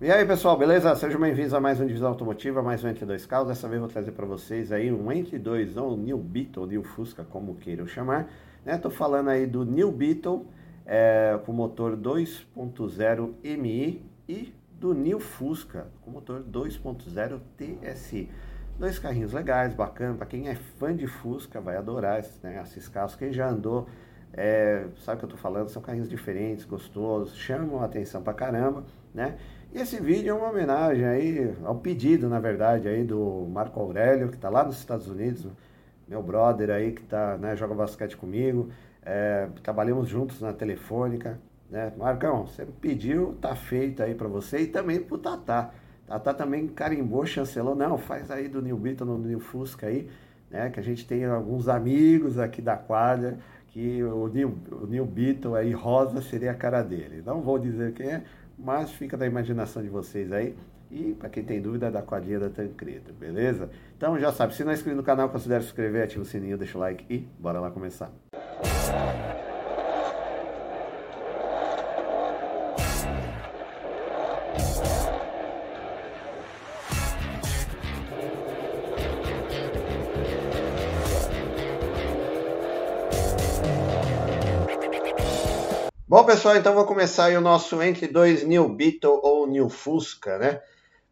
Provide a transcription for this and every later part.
E aí pessoal, beleza? Sejam bem-vindos a mais um Divisão Automotiva, mais um Entre Dois Carros. Dessa vez vou trazer para vocês aí um Entre Dois, ou New Beetle, New Fusca, como queiram chamar. Né? Tô falando aí do New Beetle é, com motor 2.0 MI e do New Fusca com motor 2.0 TSI. Dois carrinhos legais, bacana. Para quem é fã de Fusca, vai adorar né, esses carros. Quem já andou é, sabe o que eu estou falando? São carrinhos diferentes, gostosos, chamam a atenção pra caramba, né? E esse vídeo é uma homenagem aí, ao pedido, na verdade, aí do Marco Aurélio, que está lá nos Estados Unidos, meu brother aí que tá, né, joga basquete comigo, é, trabalhamos juntos na Telefônica, né? Marcão, você pediu, tá feito aí para você e também pro Tatá. Tatá também carimbou, chancelou, não, faz aí do New Beetle no New Fusca aí, né? Que a gente tem alguns amigos aqui da quadra, que o New, o New Beetle aí rosa seria a cara dele. Não vou dizer quem é, mas fica da imaginação de vocês aí. E para quem tem dúvida, da quadrinha da Tancreda, beleza? Então já sabe, se não é inscrito no canal, considere se inscrever, ativa o sininho, deixa o like e bora lá começar. Bom, pessoal, então vou começar aí o nosso entre dois New Beetle ou New Fusca, né?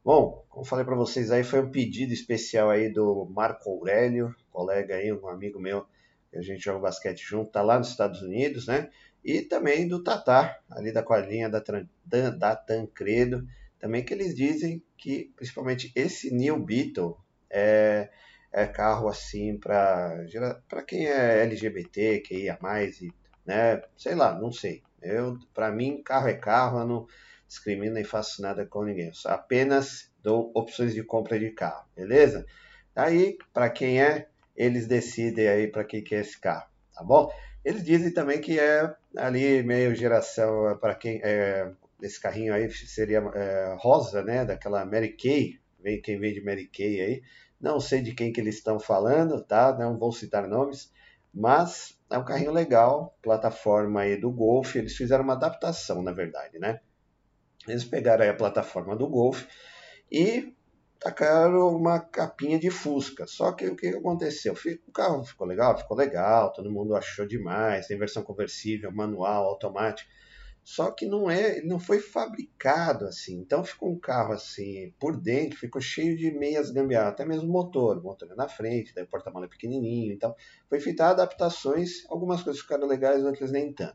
Bom, como falei para vocês aí, foi um pedido especial aí do Marco Aurélio, colega aí, um amigo meu, que a gente joga basquete junto, tá lá nos Estados Unidos, né? E também do Tatar, ali da quadrinha da, da, da Tancredo, também que eles dizem que, principalmente esse New Beetle, é, é carro assim para quem é LGBT, que ia mais e né? Sei lá, não sei. Eu, para mim, carro é carro, eu não discrimino nem faço nada com ninguém. Eu apenas dou opções de compra de carro, beleza? Aí, para quem é, eles decidem aí para quem quer esse carro, tá bom? Eles dizem também que é ali meio geração para quem é, esse carrinho aí seria é, rosa, né? Daquela Mary Kay, vem quem vem de Mary Kay aí. Não sei de quem que eles estão falando, tá? Não vou citar nomes, mas é um carrinho legal, plataforma aí do Golf, eles fizeram uma adaptação, na verdade, né? Eles pegaram aí a plataforma do Golf e tacaram uma capinha de Fusca. Só que o que aconteceu? O carro ficou legal? Ficou legal, todo mundo achou demais, tem versão conversível, manual, automático. Só que não é, não foi fabricado assim. Então ficou um carro assim, por dentro, ficou cheio de meias gambiarra, até mesmo motor, o motor é na frente, daí o porta-malas é pequenininho, então foi feita adaptações, algumas coisas ficaram legais, outras nem tanto.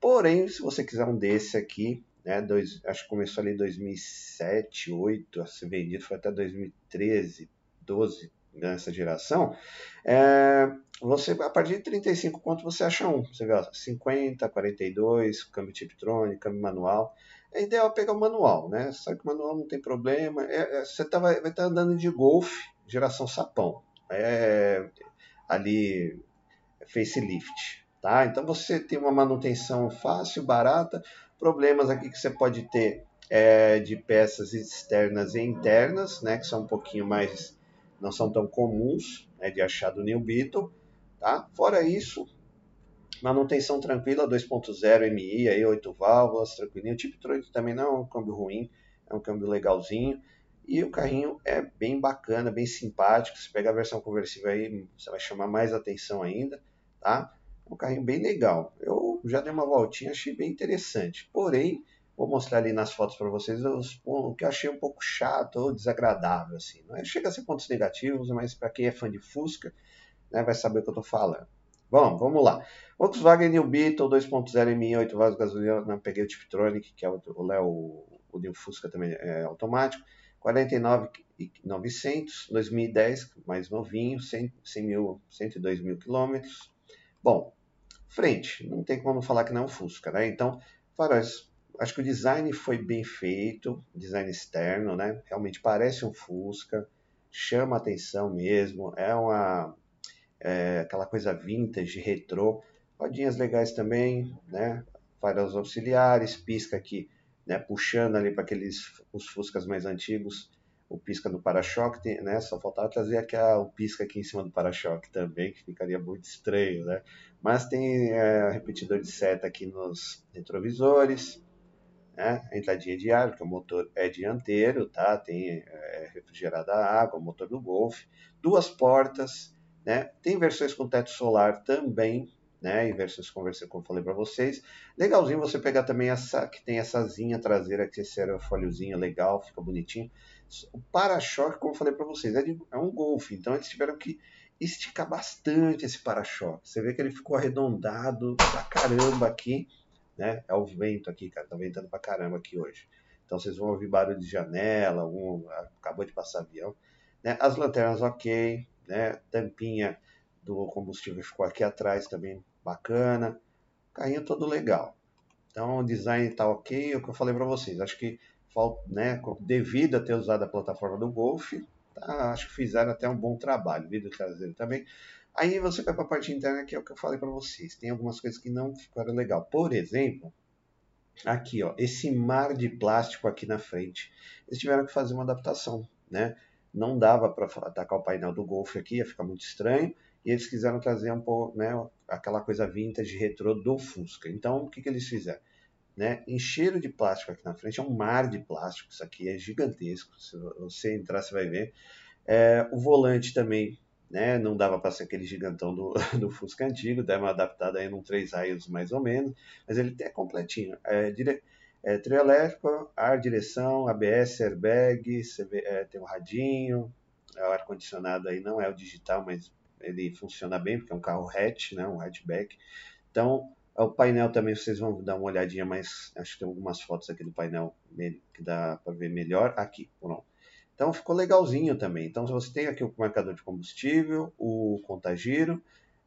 Porém, se você quiser um desse aqui, né, dois, acho que começou ali em 2007, 2008 a ser vendido, foi até 2013, 12, nessa geração, é, você a partir de 35 quanto você acha um. Você vê, ó, 50, 42, câmbio Tiptronic, câmbio manual. É ideal pegar o manual, né? Sabe que o manual não tem problema. É, é, você tá, vai estar tá andando de Golf, geração sapão. É, ali, facelift, tá? Então você tem uma manutenção fácil, barata. Problemas aqui que você pode ter é, de peças externas e internas, né? Que são um pouquinho mais não são tão comuns né, de achar do New Beetle. Tá? Fora isso, manutenção tranquila, 2.0 MI, aí 8 válvulas, tranquilinho. O tipo Tronic também não é um câmbio ruim, é um câmbio legalzinho. E o carrinho é bem bacana, bem simpático. Se pegar a versão conversível aí, você vai chamar mais atenção ainda, tá? É um carrinho bem legal. Eu já dei uma voltinha, achei bem interessante. Porém, Vou mostrar ali nas fotos para vocês os, o que eu achei um pouco chato ou desagradável. Assim. Não é, chega a ser pontos negativos, mas para quem é fã de Fusca, né, vai saber o que eu estou falando. Bom, vamos lá. Volkswagen New Beetle 2.0 MI 8 válvulas gasolina, não peguei o Tiptronic, que é o, o Léo, o New Fusca também é automático. 49.900, 2010, mais novinho, 100, 100 mil, 102 mil quilômetros. Bom, frente, não tem como falar que não é um Fusca, né? Então, faróis acho que o design foi bem feito, design externo, né? Realmente parece um Fusca, chama atenção mesmo, é uma é, aquela coisa vintage, retrô, rodinhas legais também, né? Faróis auxiliares, pisca aqui, né? Puxando ali para aqueles os Fuscas mais antigos, o pisca do para-choque, né? Só faltava trazer aqui a, o pisca aqui em cima do para-choque também, que ficaria muito estranho, né? Mas tem é, repetidor de seta aqui nos retrovisores, né? Entradinha de ar, que o motor é dianteiro, tá? Tem é, refrigerada a água, o motor do Golf. Duas portas, né? Tem versões com teto solar também, né? E versões com versão, como eu falei para vocês. Legalzinho você pegar também essa, que tem essa zinha traseira, que esse aerofóliozinho legal, fica bonitinho. O para-choque, como eu falei para vocês, é, de, é um Golf, então eles tiveram que esticar bastante esse para-choque. Você vê que ele ficou arredondado pra caramba aqui, né? É o vento aqui, cara, tá ventando pra caramba aqui hoje. Então vocês vão ouvir barulho de janela, um, acabou de passar avião. Né? As lanternas ok, né? Tampinha do combustível ficou aqui atrás também bacana. Carrinho todo legal. Então o design tá ok, é o que eu falei para vocês. Acho que né, devido a ter usado a plataforma do Golf, tá, acho que fizeram até um bom trabalho. Vidro traseiro também. Aí você vai para a parte interna, que é o que eu falei para vocês. Tem algumas coisas que não ficaram legal. Por exemplo, aqui, ó, esse mar de plástico aqui na frente. Eles tiveram que fazer uma adaptação, né? Não dava para atacar o painel do Golf aqui, ia ficar muito estranho. E eles quiseram trazer um pouco, né, aquela coisa vintage retrô do Fusca. Então, o que, que eles fizeram? Né? Encheram de plástico aqui na frente, é um mar de plástico, isso aqui é gigantesco. Se você entrar, você vai ver. É, o volante também né? Não dava para ser aquele gigantão do, do Fusca antigo, dá uma adaptada aí num 3 raios mais ou menos, mas ele é completinho. É, dire, é, trio elétrico, ar, direção, ABS, airbag, é, tem um radinho, é, o ar-condicionado aí não é o digital, mas ele funciona bem, porque é um carro hatch, né? um hatchback. Então, o painel também vocês vão dar uma olhadinha, mas acho que tem algumas fotos aqui do painel que dá para ver melhor. Aqui, pronto. Então ficou legalzinho também. Então você tem aqui o marcador de combustível, o contagiro,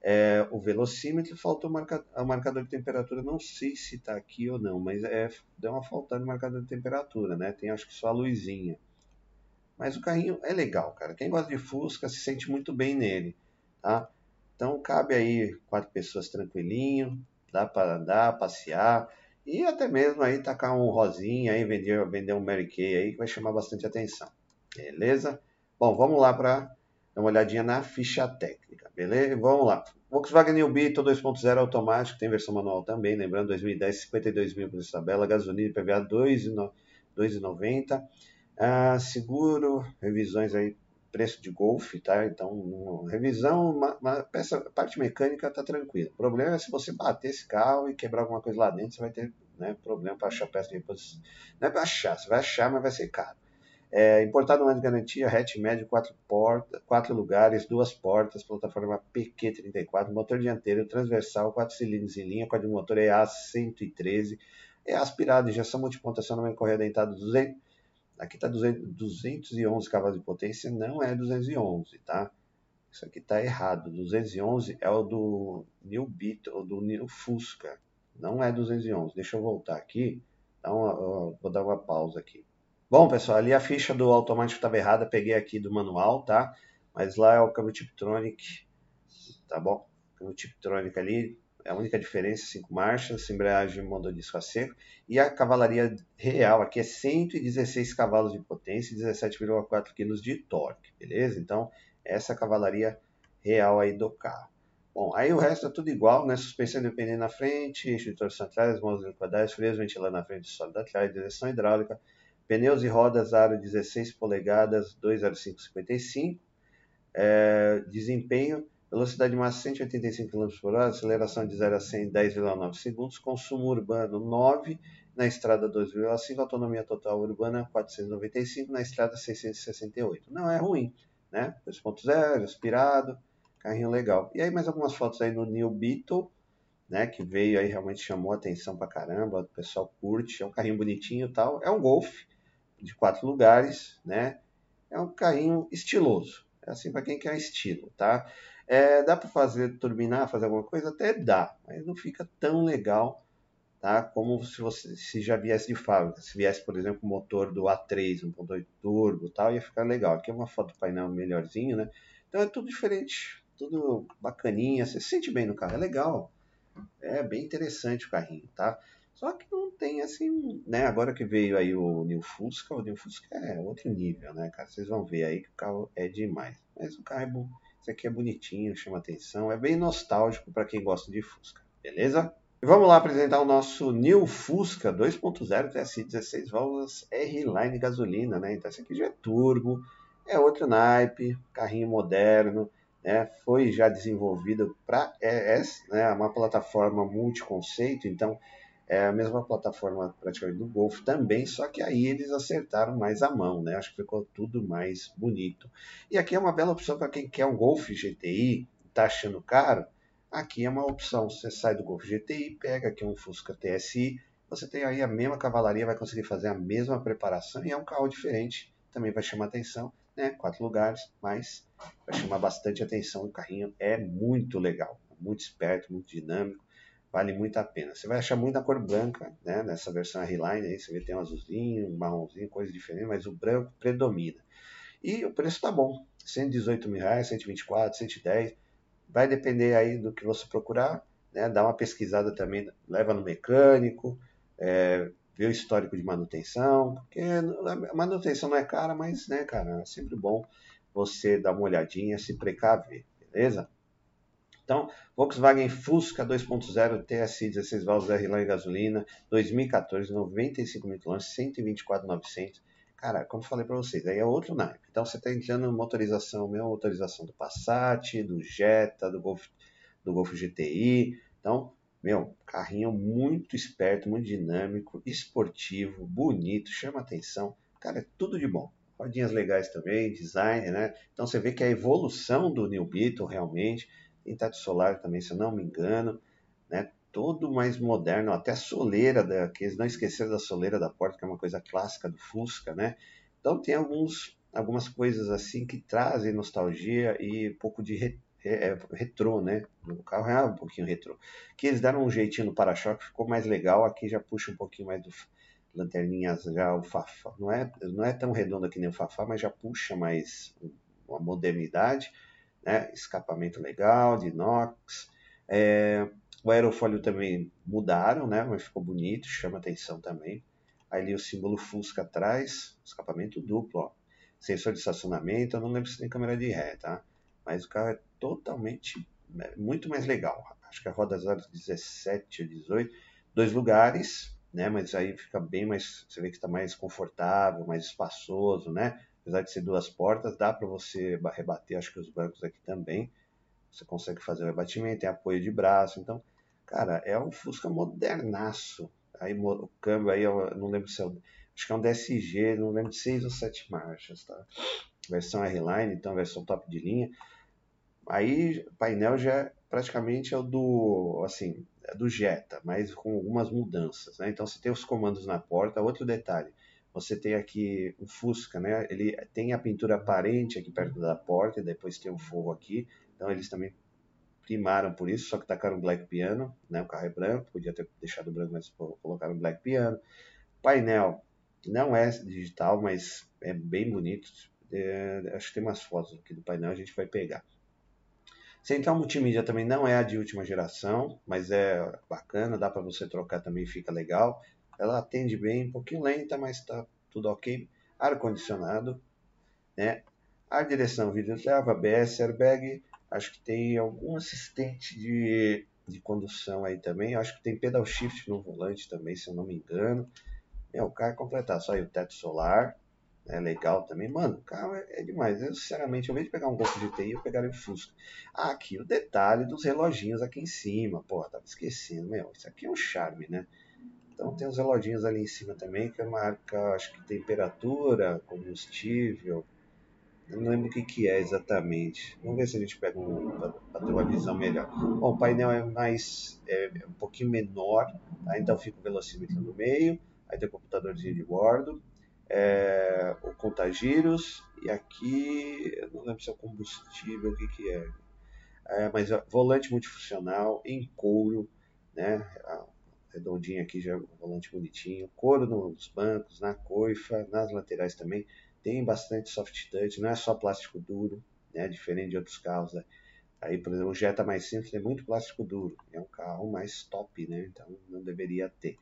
é, o velocímetro, faltou marca, o marcador de temperatura, não sei se está aqui ou não, mas é, deu uma falta de marcador de temperatura, né? Tem acho que só a luzinha. Mas o carrinho é legal, cara. Quem gosta de Fusca se sente muito bem nele, tá? Então cabe aí quatro pessoas tranquilinho, dá para andar, passear e até mesmo aí tacar um rosinha aí, vender, vender um Mary Kay aí que vai chamar bastante atenção. Beleza? Bom, vamos lá para dar uma olhadinha na ficha técnica, beleza? Vamos lá. Volkswagen New Beetle 2.0 automático, tem versão manual também, lembrando, 2010, 52 mil por tabela, gasolina PVA 2,90. Ah, seguro, revisões aí, preço de Golf, tá? Então, revisão, uma, uma peça, parte mecânica tá tranquila. O problema é se você bater esse carro e quebrar alguma coisa lá dentro, você vai ter né, problema para achar peça de reposição. Não é para achar, você vai achar, mas vai ser caro. É, importado um ano de garantia, hatch médio, quatro, porta, quatro lugares, duas portas, plataforma PQ34, motor dianteiro, transversal, quatro cilindros em linha, motor EA 113, é aspirado, injeção multiponta, acionamento correia dentado 200, aqui está 211 cavalos de potência, não é 211, tá? Isso aqui está errado, 211 é o do New Beat, ou do New Fusca, não é 211, deixa eu voltar aqui, então, vou dar uma pausa aqui. Bom, pessoal, ali a ficha do automático estava errada, peguei aqui do manual, tá? Mas lá é o câmbio Tiptronic, tá bom? Câmbio Tiptronic ali, é a única diferença, cinco marchas, embreagem monodisco a seco. E a cavalaria real aqui é 116 cavalos de potência e 17,4 kg de torque, beleza? Então, essa é a cavalaria real aí do carro. Bom, aí o resto é tudo igual, né? Suspensão independente na frente, torção atrás, mãos quadradas, freios ventilando na frente, sólido atrás, direção hidráulica, Pneus e rodas aro 16 polegadas 20555. É, desempenho, velocidade máxima 185 km por hora, aceleração de 0 a 100 10,9 segundos, consumo urbano 9, na estrada 2,5, autonomia total urbana 495, na estrada 668. Não é ruim, né? 2.0, aspirado, carrinho legal. E aí mais algumas fotos aí no New Beetle, né, que veio aí realmente chamou atenção pra caramba, o pessoal curte, é um carrinho bonitinho e tal. É um Golf, de quatro lugares, né? É um carrinho estiloso. É assim para quem quer estilo, tá? É, dá para fazer turbinar, fazer alguma coisa? Até dá, mas não fica tão legal, tá? Como se você se já viesse de fábrica. Se viesse, por exemplo, o motor do A3, 1.8 turbo, tal, ia ficar legal. Aqui é uma foto do painel melhorzinho, né? Então é tudo diferente, tudo bacaninha. Você se sente bem no carro, é legal. É bem interessante o carrinho, tá? Só que não tem assim, né? Agora que veio aí o New Fusca, o New Fusca é outro nível, né, cara? Vocês vão ver aí que o carro é demais. Mas o carro é bom. Esse aqui é bonitinho, chama atenção, é bem nostálgico para quem gosta de Fusca, beleza? E vamos lá apresentar o nosso New Fusca 2.0 TSI 16 válvulas R-Line gasolina, né? Então esse aqui já é turbo, é outro naipe, carrinho moderno, né? Foi já desenvolvido para ES, né? Uma plataforma multi-conceito, então é a mesma plataforma praticamente do Golf também, só que aí eles acertaram mais a mão, né? Acho que ficou tudo mais bonito. E aqui é uma bela opção para quem quer um Golf GTI, tá achando caro, aqui é uma opção. Você sai do Golf GTI, pega aqui um Fusca TSI, você tem aí a mesma cavalaria, vai conseguir fazer a mesma preparação e é um carro diferente, também vai chamar atenção, né? Quatro lugares, mas vai chamar bastante atenção. O carrinho é muito legal, muito esperto, muito dinâmico vale muito a pena. Você vai achar muito na cor branca, né? Nessa versão R-Line aí, você vê tem um azulzinho, um marronzinho, coisa diferente, mas o branco predomina. E o preço tá bom, 118 mil reais, 124, 110, vai depender aí do que você procurar, né? Dá uma pesquisada também, leva no mecânico, é, vê o histórico de manutenção, porque a manutenção não é cara, mas, né, cara, é sempre bom você dar uma olhadinha, se precaver, beleza? Então, Volkswagen Fusca 2.0 TSI 16 válvulas R-Line gasolina, 2014, 95 mil km, 124.900. Cara, como falei para vocês, aí é outro naipe. Então você está entrando motorização, mesma motorização do Passat, do Jetta, do Golf, do Golf GTI. Então, meu, carrinho muito esperto, muito dinâmico, esportivo, bonito, chama atenção. Cara, é tudo de bom. Rodinhas legais também, design, né? Então você vê que a evolução do New Beetle realmente tem teto solar também, se eu não me engano, né? Todo mais moderno, até a soleira, da, que eles não esqueceram da soleira da porta, que é uma coisa clássica do Fusca, né? Então tem alguns, algumas coisas assim que trazem nostalgia e um pouco de re, é, retrô, né? O carro é um pouquinho retrô. Que eles deram um jeitinho no para-choque, ficou mais legal. Aqui já puxa um pouquinho mais do lanterninhas já o Fafá. Não é, não é tão redondo que nem o Fafá, mas já puxa mais uma modernidade né? escapamento legal, de inox. É, o aerofólio também mudaram, né? mas ficou bonito, chama atenção também. Ali o símbolo Fusca atrás, escapamento duplo, ó. sensor de estacionamento, eu não lembro se tem câmera de ré, tá? Mas o carro é totalmente, é, muito mais legal. Acho que a roda 17 ou 18, dois lugares, né? Mas aí fica bem mais, você vê que está mais confortável, mais espaçoso, né? Apesar de ser duas portas, dá para você rebater, acho que os bancos aqui também. Você consegue fazer o rebatimento, tem apoio de braço. Então, cara, é um Fusca modernaço. Aí o câmbio aí, eu não lembro se é, acho que é um DSG, não lembro de 6 ou 7 marchas, tá? Versão R-Line, então versão top de linha. Aí painel já é, praticamente é o do, assim, é do Jetta, mas com algumas mudanças, né? Então você tem os comandos na porta. Outro detalhe, você tem aqui o Fusca, né? Ele tem a pintura aparente aqui perto da porta e depois tem o forro aqui. Então eles também primaram por isso, só que tacaram Black Piano, né? O carro é branco, podia ter deixado branco, mas colocaram Black Piano. Painel não é digital, mas é bem bonito. É, acho que tem umas fotos aqui do painel, a gente vai pegar. Central multimídia também não é a de última geração, mas é bacana, dá para você trocar também, fica legal. Ela atende bem, um pouquinho lenta, mas está tudo ok. Ar-condicionado, né? Ar direção, vidro trava, ABS, airbag. Acho que tem algum assistente de, de condução aí também. Acho que tem pedal shift no volante também, se eu não me engano. É, o carro é completar. Só aí o teto solar, é legal também. Mano, o carro é, é, demais. Eu, sinceramente, ao invés de pegar um Golf GTI, eu pegaria o Fusca. Ah, aqui o detalhe dos reloginhos aqui em cima. Pô, tava esquecendo, meu. Isso aqui é um charme, né? Então tem os reloginhos ali em cima também, que é marca, acho que temperatura, combustível. Eu não lembro o que, que é exatamente. Vamos ver se a gente pega um para ter uma visão melhor. Bom, o painel é mais é, é um pouquinho menor, tá? então fica o velocímetro no meio, aí tem o computadorzinho de bordo, é, o contagiros e aqui eu não lembro se é o combustível, o que, que é. é mas é, volante multifuncional em couro, né? Redondinho aqui, já um volante bonitinho. Couro nos bancos, na coifa, nas laterais também. Tem bastante soft touch, não é só plástico duro, né? Diferente de outros carros. Né? Aí, por exemplo, o Jetta mais simples tem muito plástico duro. É um carro mais top, né? Então não deveria ter.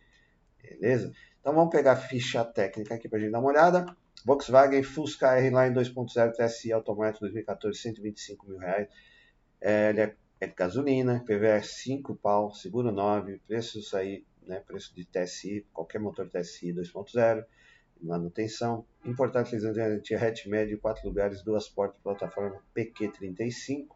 Beleza? Então vamos pegar a ficha técnica aqui para a gente dar uma olhada. Volkswagen Fusca R-Line 2.0 TSI automático 2014, 125 mil reais. É, ele é é gasolina, PVA 5 pau, seguro 9, preços aí, né, preço de TSI, qualquer motor TSI 2.0, manutenção. Importante garantia hatch médio, 4 lugares, duas portas, plataforma PQ35.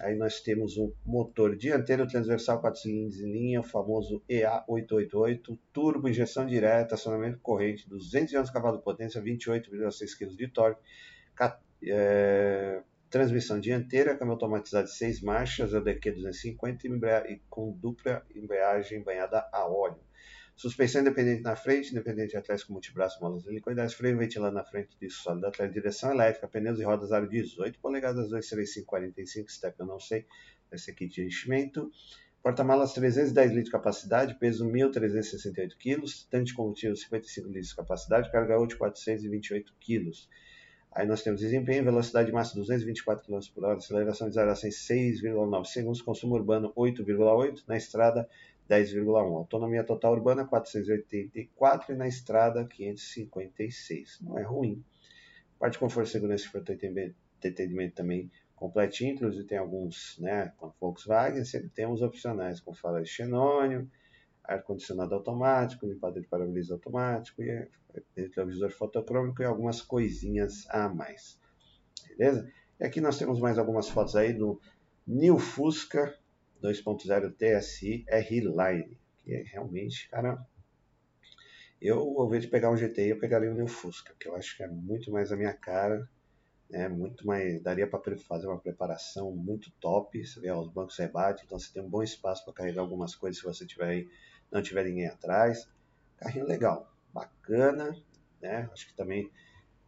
Aí nós temos um motor dianteiro transversal 4 cilindros em linha, o famoso EA888, turbo, injeção direta, acionamento corrente, 211 cavalos de potência, 28,6 kg de torque, é, transmissão dianteira, câmbio automatizado de 6 marchas, EDQ 250 e com dupla embreagem banhada a óleo. Suspensão independente na frente, independente atrás com multibraço, molas helicoidais, freio ventilado na frente de sólido atrás, direção elétrica, pneus e rodas aro 18 polegadas, 235 45 step eu não sei, esse aqui de enchimento. Porta-malas 310 litros de capacidade, peso 1.368 kg, tanque de combustível 55 litros de capacidade, carga útil 428 kg. Aí nós temos desempenho, velocidade máxima 224 km por hora, aceleração de 0 a 100 6,9 segundos, consumo urbano 8,8, na estrada 10,1. Autonomia total urbana 484 e na estrada 556. Não é ruim. Parte de conforto, segurança e atendimento também completinho, inclusive tem alguns, né, com Volkswagen, sempre temos opcionais, fala de xenônio, ar-condicionado automático, limpador de para-brisa automático, e televisor fotocrômico e algumas coisinhas a mais. Beleza? E aqui nós temos mais algumas fotos aí do New Fusca 2.0 TSI R-Line, que é realmente, cara, eu, ao invés de pegar um GTI, eu pegaria um New Fusca, que eu acho que é muito mais a minha cara, né, muito mais, daria para fazer uma preparação muito top, você vê, ó, os bancos rebate, então você tem um bom espaço para carregar algumas coisas se você tiver aí, não tiver ninguém atrás, carrinho legal, bacana, né, acho que também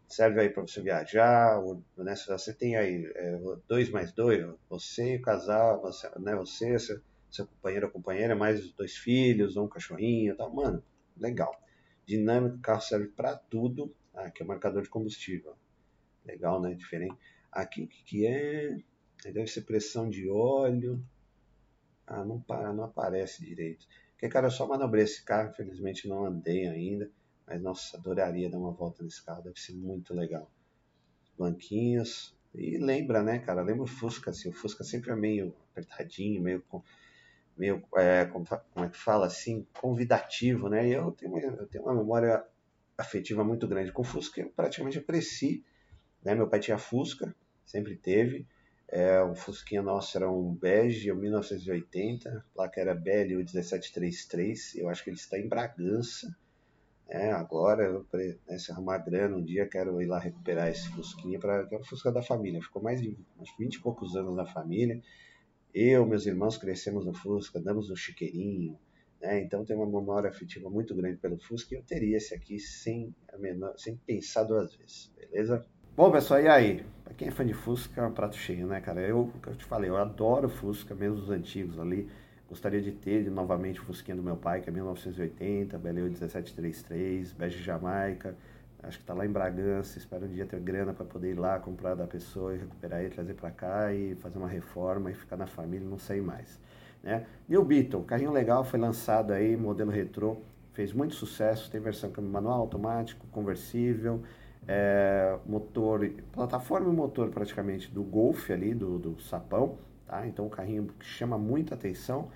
serve aí para você viajar, né, você tem aí é, dois mais dois, você e o casal, você, né, você, seu, seu companheiro ou companheira, mais dois filhos, ou um cachorrinho tal, mano, legal. Dinâmico, carro serve para tudo, ah, aqui é o marcador de combustível, legal, né, diferente. Aqui o que, que é? Deve ser pressão de óleo, ah, não, para, não aparece direito. Porque, cara, eu só manobrei esse carro, infelizmente não andei ainda. Mas, nossa, adoraria dar uma volta nesse carro, deve ser muito legal. Banquinhos. E lembra, né, cara? Lembra o Fusca, assim. O Fusca sempre é meio apertadinho, meio. meio é, como, é que fala assim? Convidativo, né? E eu tenho, uma, eu tenho uma memória afetiva muito grande com o Fusca. Eu praticamente cresci. Né? Meu pai tinha Fusca, sempre teve. É, o Fusquinha nosso era um bege, 1980, a placa era BLU 1733, eu acho que ele está em Bragança, é, agora, né, se arrumar grana um dia, quero ir lá recuperar esse Fusquinha, para que é o Fusca da família. Ficou mais de uns 20 e poucos anos na família. Eu, meus irmãos, crescemos no Fusca, andamos no Chiqueirinho, né? Então tem uma memória afetiva muito grande pelo Fusca e eu teria esse aqui sem, menor, sem pensar duas vezes, beleza? Bom, pessoal, e aí? Pra quem é fã de Fusca, é um prato cheio, né, cara? Eu, eu te falei, eu adoro Fusca, mesmo os antigos ali. Gostaria de ter novamente o Fusquinha do meu pai, que é 1980, BLU 1733, Bege Jamaica. Acho que está lá em Bragança. Espero um dia ter grana para poder ir lá comprar da pessoa e recuperar ele, trazer para cá e fazer uma reforma e ficar na família não sair mais. Né? E o Beetle, carrinho legal, foi lançado aí, modelo retrô, fez muito sucesso. Tem versão câmbio manual, automático, conversível. É, motor, plataforma e motor praticamente do Golf ali, do, do Sapão, tá? Então, um carrinho que chama muita atenção.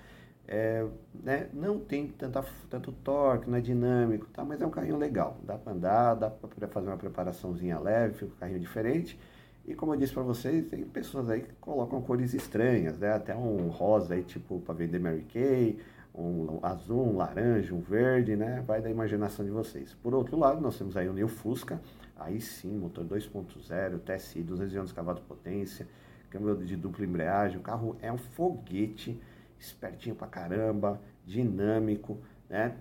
É, né, não tem tanta, tanto torque, não é dinâmico, tá? mas é um carrinho legal. Dá para andar, dá para fazer uma preparaçãozinha leve, fica um carrinho diferente. E como eu disse para vocês, tem pessoas aí que colocam cores estranhas, né? Até um rosa aí, tipo, para vender Mary Kay, um azul, um laranja, um verde, né? Vai da imaginação de vocês. Por outro lado, nós temos aí o New Fusca, aí sim, motor 2.0, TSI, 211 cavalos de potência, câmbio de dupla embreagem, o carro é um foguete, espertinho pra caramba, dinâmico, né?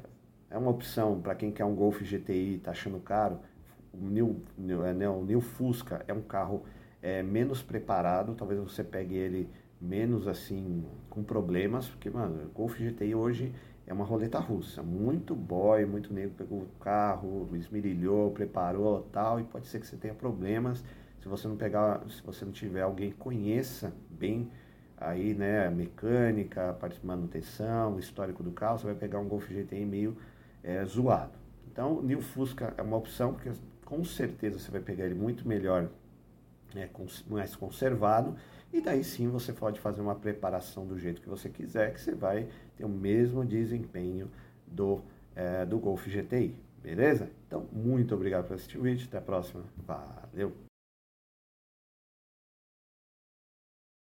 É uma opção para quem quer um Golf GTI e tá achando caro. O New, New, é, né, o New Fusca é um carro é, menos preparado, talvez você pegue ele menos assim, com problemas, porque, mano, Golf GTI hoje é uma roleta russa, muito boy, muito nego pegou o carro, esmirilhou, preparou tal, e pode ser que você tenha problemas se você não pegar, se você não tiver alguém que conheça bem aí, né, a mecânica, a parte de manutenção, o histórico do carro, você vai pegar um Golf GTI meio é, zoado. Então, o New Fusca é uma opção, porque com certeza você vai pegar ele muito melhor é, mais conservado, e daí sim você pode fazer uma preparação do jeito que você quiser, que você vai ter o mesmo desempenho do, é, do Golf GTI, beleza? Então, muito obrigado por assistir o vídeo, até a próxima, valeu!